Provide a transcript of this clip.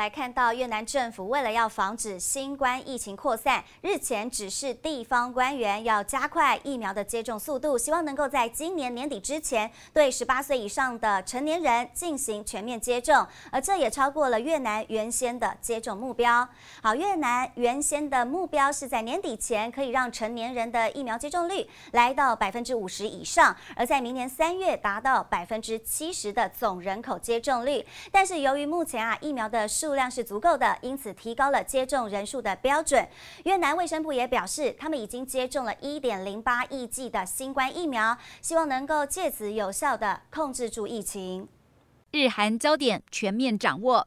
来看到越南政府为了要防止新冠疫情扩散，日前指示地方官员要加快疫苗的接种速度，希望能够在今年年底之前对十八岁以上的成年人进行全面接种，而这也超过了越南原先的接种目标。好，越南原先的目标是在年底前可以让成年人的疫苗接种率来到百分之五十以上，而在明年三月达到百分之七十的总人口接种率。但是由于目前啊疫苗的数数量是足够的，因此提高了接种人数的标准。越南卫生部也表示，他们已经接种了一点零八亿剂的新冠疫苗，希望能够借此有效的控制住疫情。日韩焦点全面掌握，